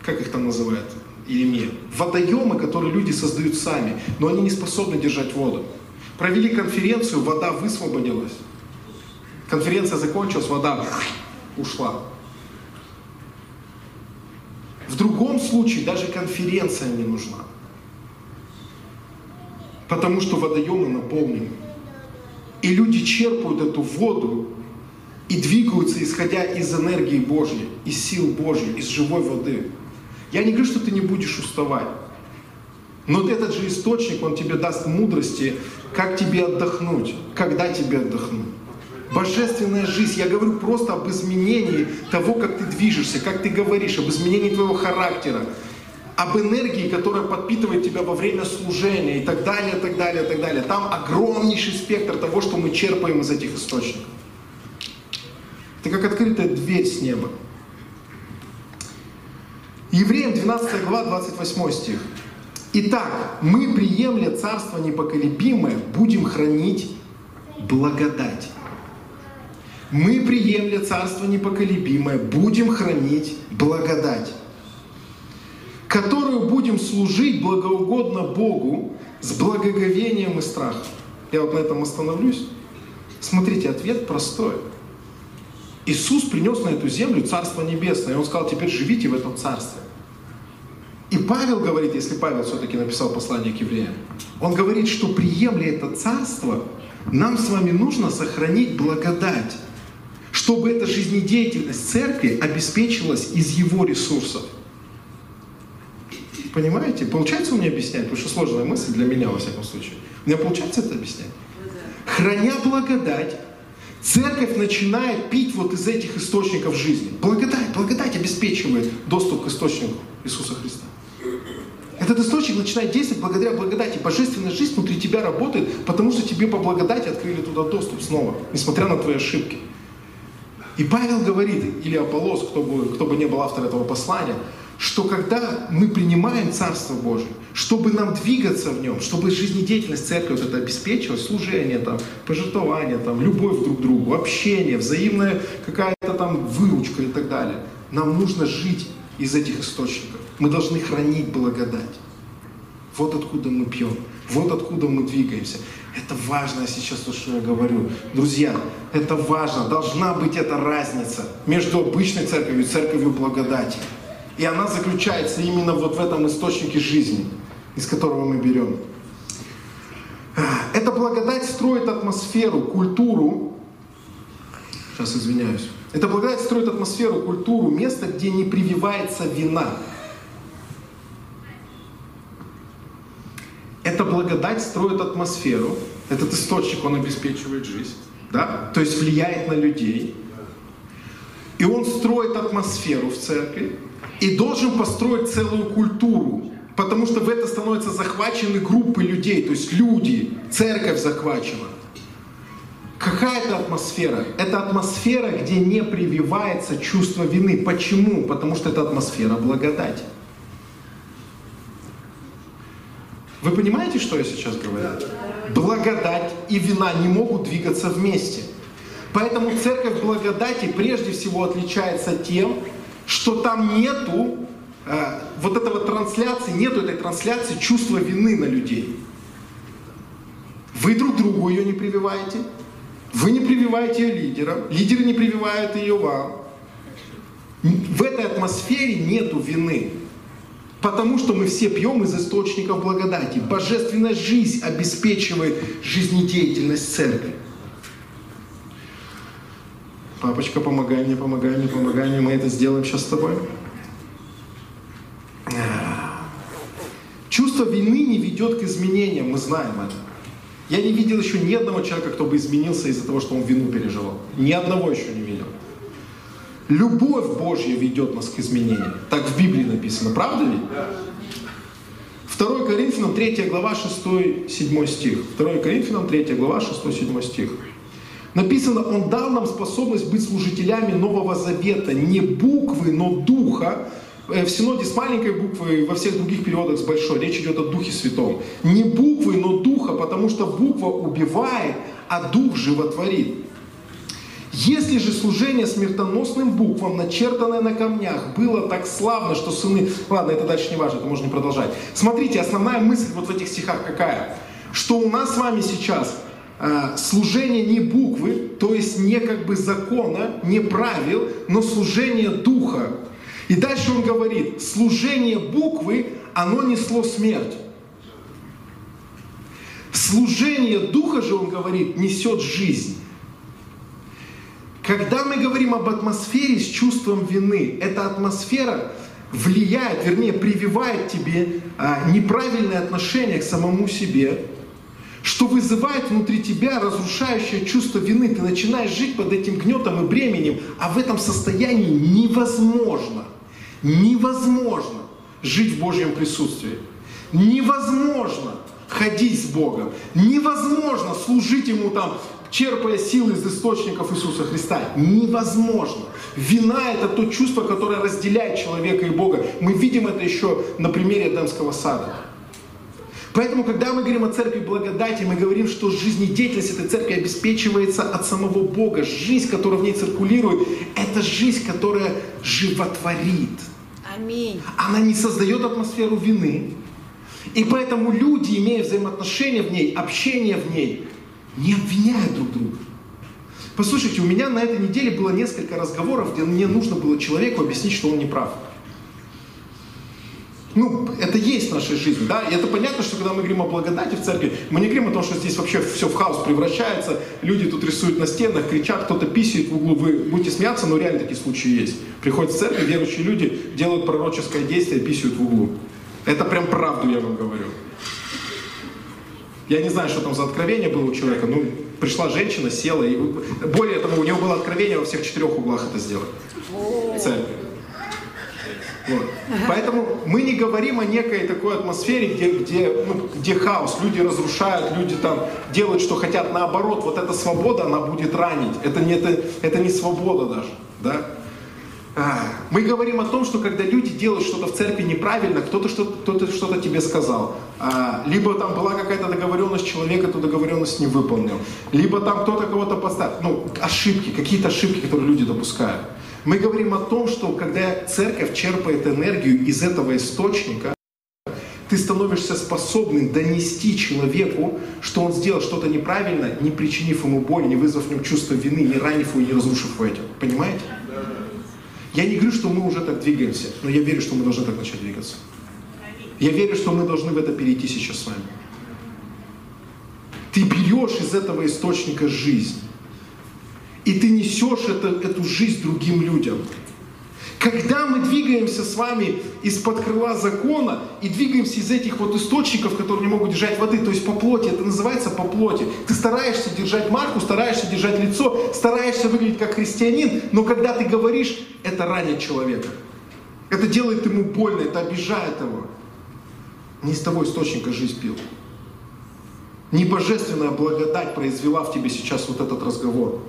как их там называют, Иеремия, водоемы, которые люди создают сами, но они не способны держать воду. Провели конференцию, вода высвободилась. Конференция закончилась, вода ушла. В другом случае даже конференция не нужна. Потому что водоемы наполнены. И люди черпают эту воду и двигаются, исходя из энергии Божьей, из сил Божьей, из живой воды. Я не говорю, что ты не будешь уставать. Но этот же источник, он тебе даст мудрости, как тебе отдохнуть, когда тебе отдохнуть. Божественная жизнь. Я говорю просто об изменении того, как ты движешься, как ты говоришь, об изменении твоего характера, об энергии, которая подпитывает тебя во время служения и так далее, так далее, так далее. Там огромнейший спектр того, что мы черпаем из этих источников. Это как открытая дверь с неба. Евреям 12 глава, 28 стих. Итак, мы, приемля царство непоколебимое, будем хранить благодать. Мы, приемля царство непоколебимое, будем хранить благодать которую будем служить благоугодно Богу с благоговением и страхом. Я вот на этом остановлюсь. Смотрите, ответ простой. Иисус принес на эту землю Царство Небесное, и Он сказал, теперь живите в этом Царстве. И Павел говорит, если Павел все-таки написал послание к евреям, он говорит, что приемля это Царство, нам с вами нужно сохранить благодать, чтобы эта жизнедеятельность церкви обеспечилась из его ресурсов. Понимаете? Получается у меня объяснять? Потому что сложная мысль для меня, во всяком случае. У меня получается это объяснять? Храня благодать, церковь начинает пить вот из этих источников жизни. Благодать, благодать обеспечивает доступ к источнику Иисуса Христа. Этот источник начинает действовать благодаря благодати. Божественная жизнь внутри тебя работает, потому что тебе по благодати открыли туда доступ снова, несмотря на твои ошибки. И Павел говорит, или Аполлос, кто бы, кто бы не был автор этого послания, что когда мы принимаем Царство Божие, чтобы нам двигаться в нем, чтобы жизнедеятельность церкви вот это обеспечила, служение, там, пожертвование, там, любовь друг к другу, общение, взаимная какая-то там выручка и так далее, нам нужно жить из этих источников. Мы должны хранить благодать. Вот откуда мы пьем, вот откуда мы двигаемся. Это важно сейчас то, что я говорю. Друзья, это важно. Должна быть эта разница между обычной церковью и церковью благодати. И она заключается именно вот в этом источнике жизни, из которого мы берем. Эта благодать строит атмосферу, культуру. Сейчас извиняюсь. Эта благодать строит атмосферу, культуру, место, где не прививается вина. Эта благодать строит атмосферу. Этот источник, он обеспечивает жизнь. Да? То есть влияет на людей. И он строит атмосферу в церкви и должен построить целую культуру, потому что в это становятся захвачены группы людей, то есть люди, церковь захвачена. Какая это атмосфера? Это атмосфера, где не прививается чувство вины. Почему? Потому что это атмосфера благодати. Вы понимаете, что я сейчас говорю? Благодать и вина не могут двигаться вместе. Поэтому церковь благодати прежде всего отличается тем, что там нету э, вот этого трансляции, нету этой трансляции чувства вины на людей. Вы друг другу ее не прививаете, вы не прививаете ее лидерам, лидеры не прививают ее вам. В этой атмосфере нету вины. Потому что мы все пьем из источников благодати. Божественная жизнь обеспечивает жизнедеятельность церкви. Папочка, помогай мне, помогай мне, помогай мне, мы это сделаем сейчас с тобой. Чувство вины не ведет к изменениям, мы знаем это. Я не видел еще ни одного человека, кто бы изменился из-за того, что он вину переживал. Ни одного еще не видел. Любовь Божья ведет нас к изменениям. Так в Библии написано. Правда ли? 2 Коринфянам 3 глава 6-7 стих. 2 Коринфянам 3 глава 6-7 стих. Написано, Он дал нам способность быть служителями Нового Завета, не буквы, но духа. Э, в синоде с маленькой буквы, во всех других переводах с большой. Речь идет о Духе Святом. Не буквы, но духа, потому что буква убивает, а дух животворит. Если же служение смертоносным буквам, начертанное на камнях, было так славно, что сыны... Ладно, это дальше не важно, это можно не продолжать. Смотрите, основная мысль вот в этих стихах какая? Что у нас с вами сейчас служение не буквы, то есть не как бы закона, не правил, но служение духа. И дальше он говорит, служение буквы, оно несло смерть. Служение духа же, он говорит, несет жизнь. Когда мы говорим об атмосфере с чувством вины, эта атмосфера влияет, вернее, прививает тебе а, неправильное отношение к самому себе, что вызывает внутри тебя разрушающее чувство вины. Ты начинаешь жить под этим гнетом и бременем, а в этом состоянии невозможно, невозможно жить в Божьем присутствии. Невозможно ходить с Богом. Невозможно служить Ему там черпая силы из источников Иисуса Христа. Невозможно. Вина – это то чувство, которое разделяет человека и Бога. Мы видим это еще на примере Эдемского сада. Поэтому, когда мы говорим о церкви благодати, мы говорим, что жизнедеятельность этой церкви обеспечивается от самого Бога. Жизнь, которая в ней циркулирует, это жизнь, которая животворит. Аминь. Она не создает атмосферу вины. И поэтому люди, имея взаимоотношения в ней, общение в ней, не обвиняют друг друга. Послушайте, у меня на этой неделе было несколько разговоров, где мне нужно было человеку объяснить, что он не прав. Ну, это есть в нашей жизни, да, и это понятно, что когда мы говорим о благодати в церкви, мы не говорим о том, что здесь вообще все в хаос превращается, люди тут рисуют на стенах, кричат, кто-то писает в углу, вы будете смеяться, но реально такие случаи есть. Приходят в церковь, верующие люди делают пророческое действие, писают в углу. Это прям правду я вам говорю. Я не знаю, что там за откровение было у человека. Ну, пришла женщина, села, и более того, у него было откровение во всех четырех углах это сделать. Церковь. Вот. Поэтому мы не говорим о некой такой атмосфере, где, где, ну, где хаос, люди разрушают, люди там делают, что хотят. Наоборот, вот эта свобода, она будет ранить. Это не, это, это не свобода даже. Да? А, мы говорим о том, что когда люди делают что-то в церкви неправильно, кто-то что-то, кто что-то тебе сказал. А, либо там была какая-то договоренность человека, эту договоренность не выполнил. Либо там кто-то кого-то поставил. Ну, ошибки, какие-то ошибки, которые люди допускают. Мы говорим о том, что когда церковь черпает энергию из этого источника, ты становишься способным донести человеку, что он сделал что-то неправильно, не причинив ему боль, не вызвав в нем чувство вины, не ранив его, не разрушив его этим. Понимаете? Я не говорю, что мы уже так двигаемся, но я верю, что мы должны так начать двигаться. Я верю, что мы должны в это перейти сейчас с вами. Ты берешь из этого источника жизнь. И ты несешь это, эту жизнь другим людям. Когда мы двигаемся с вами из-под крыла закона и двигаемся из этих вот источников, которые не могут держать воды, то есть по плоти, это называется по плоти. Ты стараешься держать марку, стараешься держать лицо, стараешься выглядеть как христианин, но когда ты говоришь, это ранит человека. Это делает ему больно, это обижает его. Не из того источника жизнь пил. Не божественная благодать произвела в тебе сейчас вот этот разговор.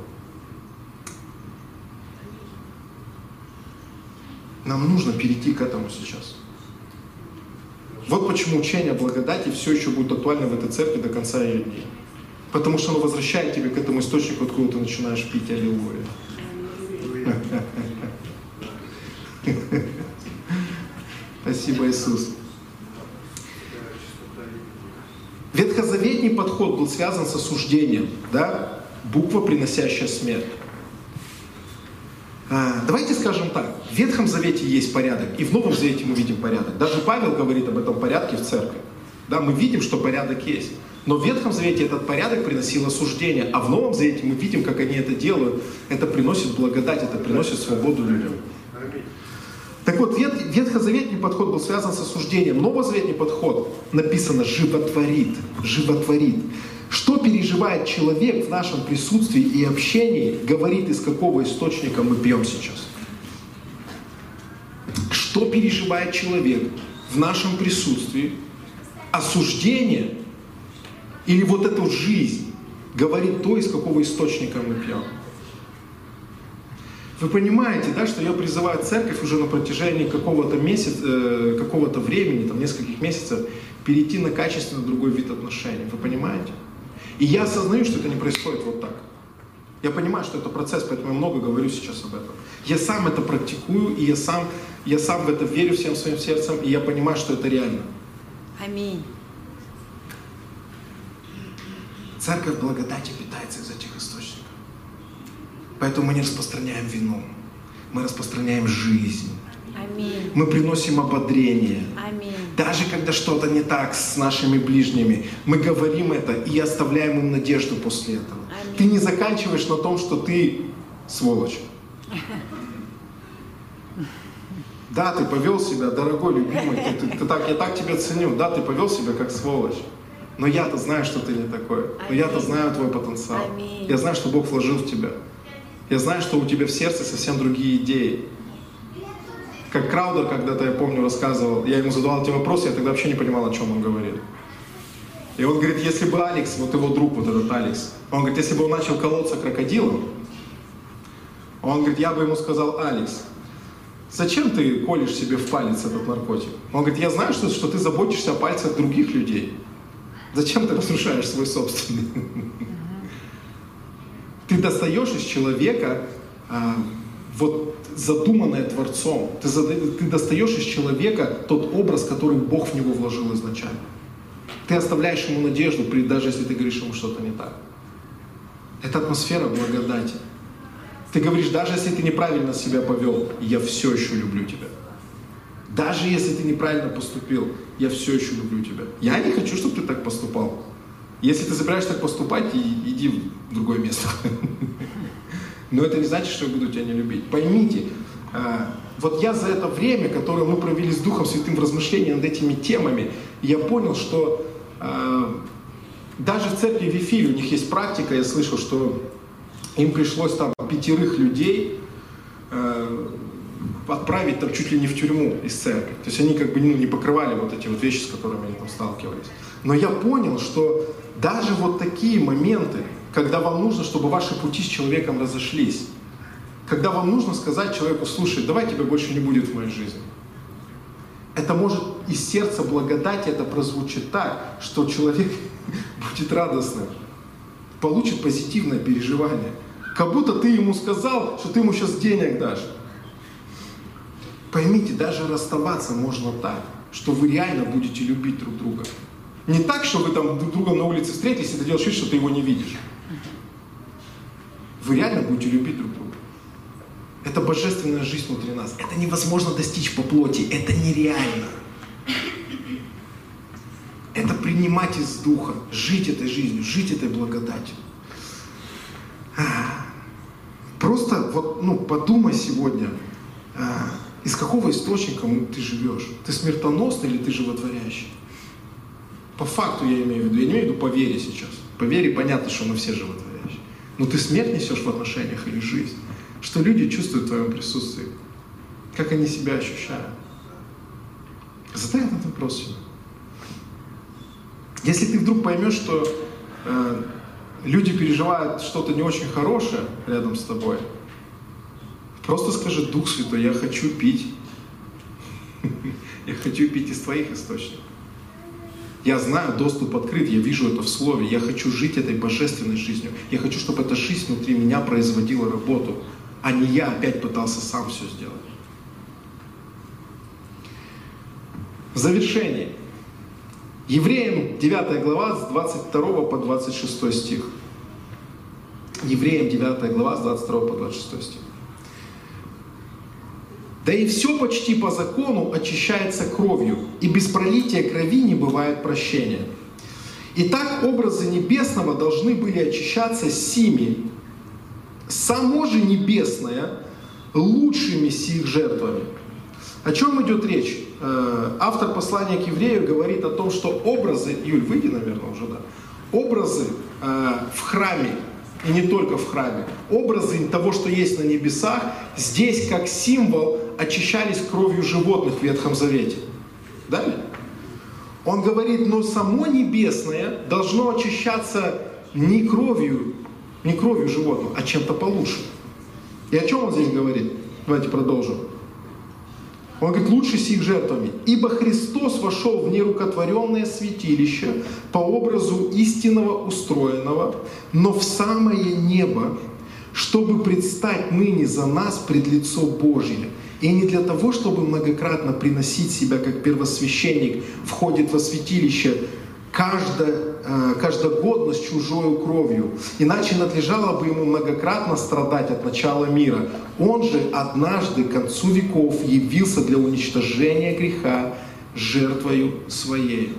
Нам нужно перейти к этому сейчас. Вот почему учение благодати все еще будет актуально в этой церкви до конца ее дней. Потому что оно возвращает тебя к этому источнику, откуда ты начинаешь пить. Аллилуйя. Спасибо, Иисус. Ветхозаветний подход был связан с осуждением, да? Буква, приносящая смерть. А, давайте скажем так, в Ветхом Завете есть порядок, и в Новом Завете мы видим порядок. Даже Павел говорит об этом порядке в церкви. Да, мы видим, что порядок есть. Но в Ветхом Завете этот порядок приносил осуждение, а в Новом Завете мы видим, как они это делают. Это приносит благодать, это приносит свободу людям. Так вот, вет, ветхозаветный подход был связан с осуждением. Новозаветный подход написано «животворит», «животворит». Что переживает человек в нашем присутствии и общении, говорит, из какого источника мы пьем сейчас. Что переживает человек в нашем присутствии, осуждение или вот эту жизнь говорит то, из какого источника мы пьем. Вы понимаете, да, что я призываю церковь уже на протяжении какого-то месяца, э, какого-то времени, там нескольких месяцев, перейти на качественно другой вид отношений. Вы понимаете? И я осознаю, что это не происходит вот так. Я понимаю, что это процесс, поэтому я много говорю сейчас об этом. Я сам это практикую, и я сам, я сам в это верю всем своим сердцем, и я понимаю, что это реально. Аминь. Церковь благодати питается из этих источников. Поэтому мы не распространяем вину, мы распространяем жизнь. Аминь. Мы приносим ободрение. Аминь. Даже когда что-то не так с нашими ближними, мы говорим это и оставляем им надежду после этого. Аминь. Ты не заканчиваешь на том, что ты сволочь. Да, ты повел себя, дорогой, любимый, ты, ты- ты так, я так тебя ценю. Да, ты повел себя как сволочь. Но я-то знаю, что ты не такой. Но я-то знаю твой потенциал. Аминь. Я знаю, что Бог вложил в тебя. Я знаю, что у тебя в сердце совсем другие идеи. Как Краудер когда-то, я помню, рассказывал, я ему задавал эти вопросы, я тогда вообще не понимал, о чем он говорит. И он говорит, если бы Алекс, вот его друг, вот этот Алекс, он говорит, если бы он начал колоться крокодилом, он говорит, я бы ему сказал, Алекс, зачем ты колешь себе в палец этот наркотик? Он говорит, я знаю, что, что ты заботишься о пальцах других людей. Зачем ты разрушаешь свой собственный? Ты достаешь из человека а, вот задуманное Творцом. Ты, зада- ты достаешь из человека тот образ, который Бог в него вложил изначально. Ты оставляешь ему надежду, даже если ты говоришь ему что-то не так. Это атмосфера благодати. Ты говоришь, даже если ты неправильно себя повел, я все еще люблю тебя. Даже если ты неправильно поступил, я все еще люблю тебя. Я не хочу, чтобы ты так поступал. Если ты собираешься так поступать, иди в другое место. Но это не значит, что я буду тебя не любить. Поймите, а, вот я за это время, которое мы провели с Духом Святым в размышлении над этими темами, я понял, что а, даже в церкви Вифиль у них есть практика, я слышал, что им пришлось там пятерых людей э, отправить там чуть ли не в тюрьму из церкви. То есть они как бы ну, не покрывали вот эти вот вещи, с которыми они там сталкивались. Но я понял, что даже вот такие моменты, когда вам нужно, чтобы ваши пути с человеком разошлись, когда вам нужно сказать человеку, слушай, давай тебя больше не будет в моей жизни. Это может из сердца благодати это прозвучит так, что человек будет радостным, получит позитивное переживание. Как будто ты ему сказал, что ты ему сейчас денег дашь. Поймите, даже расставаться можно так, что вы реально будете любить друг друга. Не так, что вы там друг друга на улице встретились, и ты делаешь вид, что ты его не видишь. Вы реально будете любить друг друга. Это божественная жизнь внутри нас. Это невозможно достичь по плоти. Это нереально. Это принимать из духа, жить этой жизнью, жить этой благодатью. Просто вот, ну, подумай сегодня, а, из какого источника ты живешь. Ты смертоносный или ты животворящий? По факту я имею в виду. Я не имею в виду по вере сейчас. По вере понятно, что мы все животворящие. Но ты смерть несешь в отношениях или жизнь? Что люди чувствуют в твоем присутствии? Как они себя ощущают? Задай этот вопрос себе. Если ты вдруг поймешь, что э, люди переживают что-то не очень хорошее рядом с тобой, просто скажи, Дух Святой, я хочу пить. Я хочу пить из твоих источников. Я знаю, доступ открыт, я вижу это в Слове. Я хочу жить этой божественной жизнью. Я хочу, чтобы эта жизнь внутри меня производила работу, а не я опять пытался сам все сделать. В завершение. Евреям 9 глава с 22 по 26 стих. Евреям 9 глава с 22 по 26 стих. Да и все почти по закону очищается кровью, и без пролития крови не бывает прощения. Итак, образы небесного должны были очищаться сими, само же небесное, лучшими сих жертвами. О чем идет речь? Э, Автор послания к еврею говорит о том, что образы, Юль, выйди, наверное, уже, да. образы э, в храме, и не только в храме, образы того, что есть на небесах, здесь как символ очищались кровью животных в Ветхом Завете. Далее. Он говорит, но само небесное должно очищаться не кровью, не кровью животных, а чем-то получше. И о чем он здесь говорит? Давайте продолжим. Он говорит, лучше сих жертвами. Ибо Христос вошел в нерукотворенное святилище по образу истинного устроенного, но в самое небо, чтобы предстать ныне за нас пред лицо Божье. И не для того, чтобы многократно приносить себя, как первосвященник входит во святилище, каждое Э, каждогодно с чужой кровью. Иначе надлежало бы ему многократно страдать от начала мира. Он же однажды к концу веков явился для уничтожения греха жертвою своей.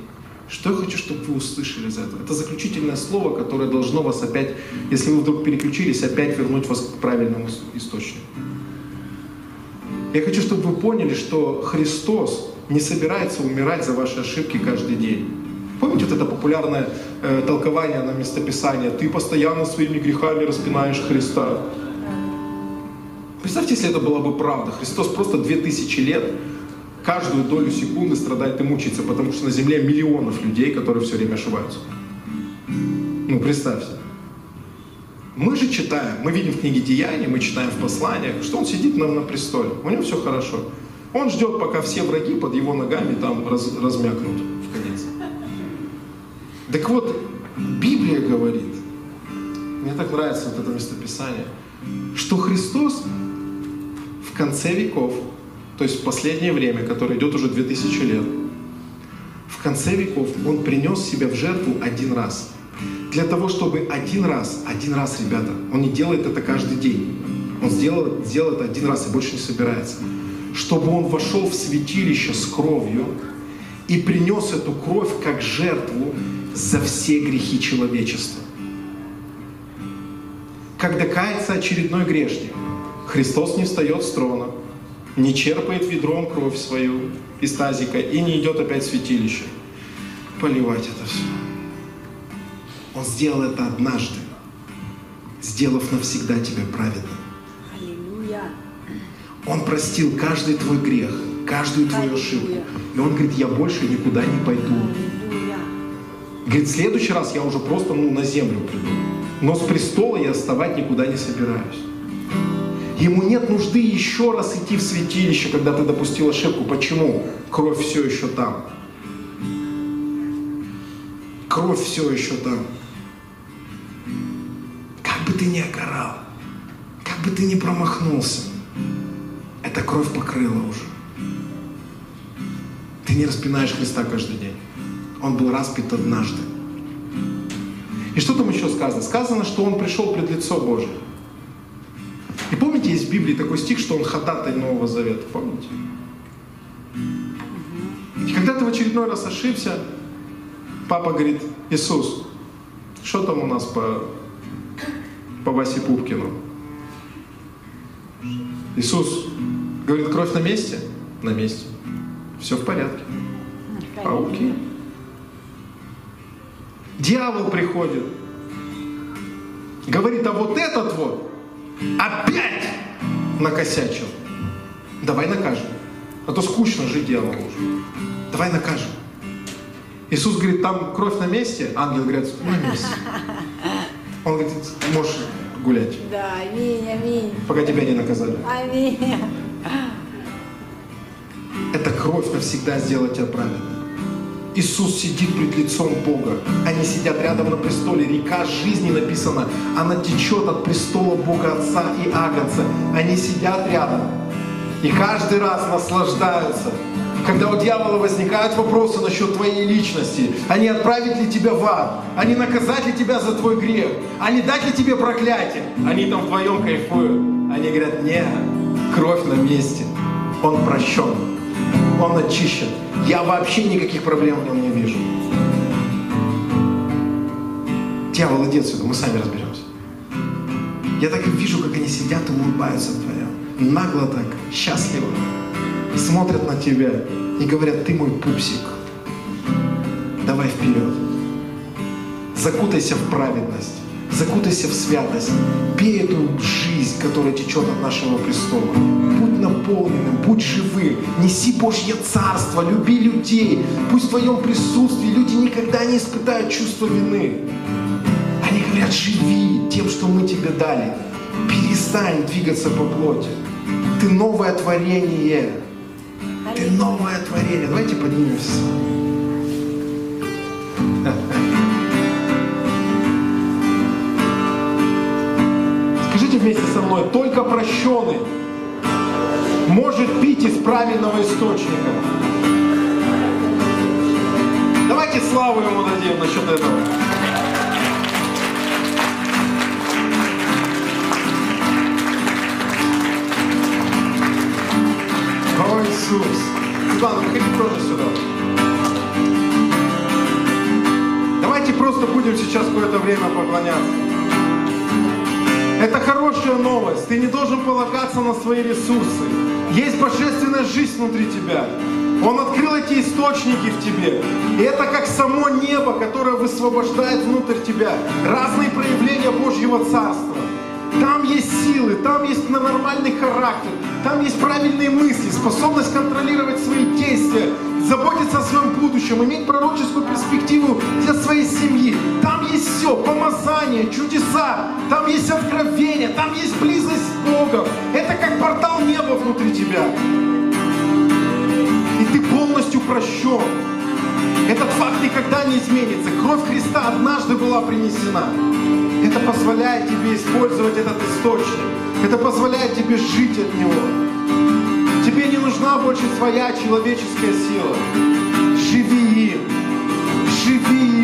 Что я хочу, чтобы вы услышали из этого? Это заключительное слово, которое должно вас опять, если вы вдруг переключились, опять вернуть вас к правильному источнику. Я хочу, чтобы вы поняли, что Христос не собирается умирать за ваши ошибки каждый день. Помните вот это популярное э, толкование на местописание? Ты постоянно своими грехами распинаешь Христа. Представьте, если это была бы правда. Христос просто две тысячи лет каждую долю секунды страдает и мучается, потому что на земле миллионов людей, которые все время ошибаются. Ну, представьте. Мы же читаем, мы видим в книге Деяния, мы читаем в посланиях, что он сидит на, на престоле, у него все хорошо. Он ждет, пока все враги под его ногами там раз, размякнут. Так вот, Библия говорит, мне так нравится вот это местописание, что Христос в конце веков, то есть в последнее время, которое идет уже 2000 лет, в конце веков Он принес себя в жертву один раз. Для того, чтобы один раз, один раз, ребята, Он не делает это каждый день. Он сделал, сделал это один раз и больше не собирается. Чтобы Он вошел в святилище с кровью и принес эту кровь как жертву за все грехи человечества. Когда кается очередной грешник, Христос не встает с трона, не черпает ведром кровь свою из тазика и не идет опять в святилище поливать это все. Он сделал это однажды, сделав навсегда тебя праведным. Он простил каждый твой грех, каждую твою ошибку. И он говорит, я больше никуда не пойду. Говорит, в следующий раз я уже просто ну, на землю приду. Но с престола я вставать никуда не собираюсь. Ему нет нужды еще раз идти в святилище, когда ты допустил ошибку. Почему? Кровь все еще там. Кровь все еще там. Как бы ты ни огорал, как бы ты ни промахнулся, эта кровь покрыла уже. Ты не распинаешь Христа каждый день. Он был распят однажды. И что там еще сказано? Сказано, что он пришел пред лицо Божие. И помните, есть в Библии такой стих, что он ходатай Нового Завета. Помните? И когда ты в очередной раз ошибся, папа говорит, Иисус, что там у нас по, по Васе Пупкину? Иисус говорит, кровь на месте? На месте. Все в порядке. Пауки. Дьявол приходит, говорит, а вот этот вот опять накосячил. Давай накажем. А то скучно жить дьяволу уже. Давай накажем. Иисус говорит, там кровь на месте, ангел говорит, на месте. Он говорит, можешь гулять. Да, аминь, аминь. Пока тебя не наказали. Аминь. Эта кровь навсегда сделает тебя праведным. Иисус сидит пред лицом Бога. Они сидят рядом на престоле. Река жизни написана. Она течет от престола Бога Отца и Агнца. Они сидят рядом. И каждый раз наслаждаются. Когда у дьявола возникают вопросы насчет твоей личности, они отправить ли тебя в ад, они наказать ли тебя за твой грех, они дать ли тебе проклятие, они там вдвоем кайфуют. Они говорят, нет, кровь на месте, он прощен, он очищен. Я вообще никаких проблем в нем не вижу. Дьявол, иди отсюда, мы сами разберемся. Я так и вижу, как они сидят и улыбаются вдвоем. Нагло так, счастливо. Смотрят на тебя и говорят, ты мой пупсик. Давай вперед. закутайся в праведность, закутайся в святость, пей эту жизнь, которая течет от нашего престола. Будь наполненным, будь живым, неси Божье Царство, люби людей. Пусть в твоем присутствии люди никогда не испытают чувство вины. Они говорят, живи тем, что мы тебе дали. Перестань двигаться по плоти. Ты новое творение. Ты новое творение. Давайте поднимемся. Вместе со мной, только прощенный может пить из правильного источника. Давайте славу ему дадим насчет этого. О, Иисус! Светлана, выходи тоже сюда. Давайте просто будем сейчас какое-то время поклоняться. Это хорошая новость. Ты не должен полагаться на свои ресурсы. Есть божественная жизнь внутри тебя. Он открыл эти источники в тебе. И это как само небо, которое высвобождает внутрь тебя разные проявления Божьего Царства. Там есть силы, там есть нормальный характер, там есть правильные мысли, способность контролировать свои действия, заботиться о своем будущем, иметь пророческую перспективу для своей семьи. Там есть все, помазание, чудеса, там есть откровение, там есть близость с Богом. Это как портал неба внутри тебя. И ты полностью прощен. Этот факт никогда не изменится. Кровь Христа однажды была принесена. Это позволяет тебе использовать этот источник. Это позволяет тебе жить от него. Тебе не нужна больше своя человеческая сила. Живи им. Живи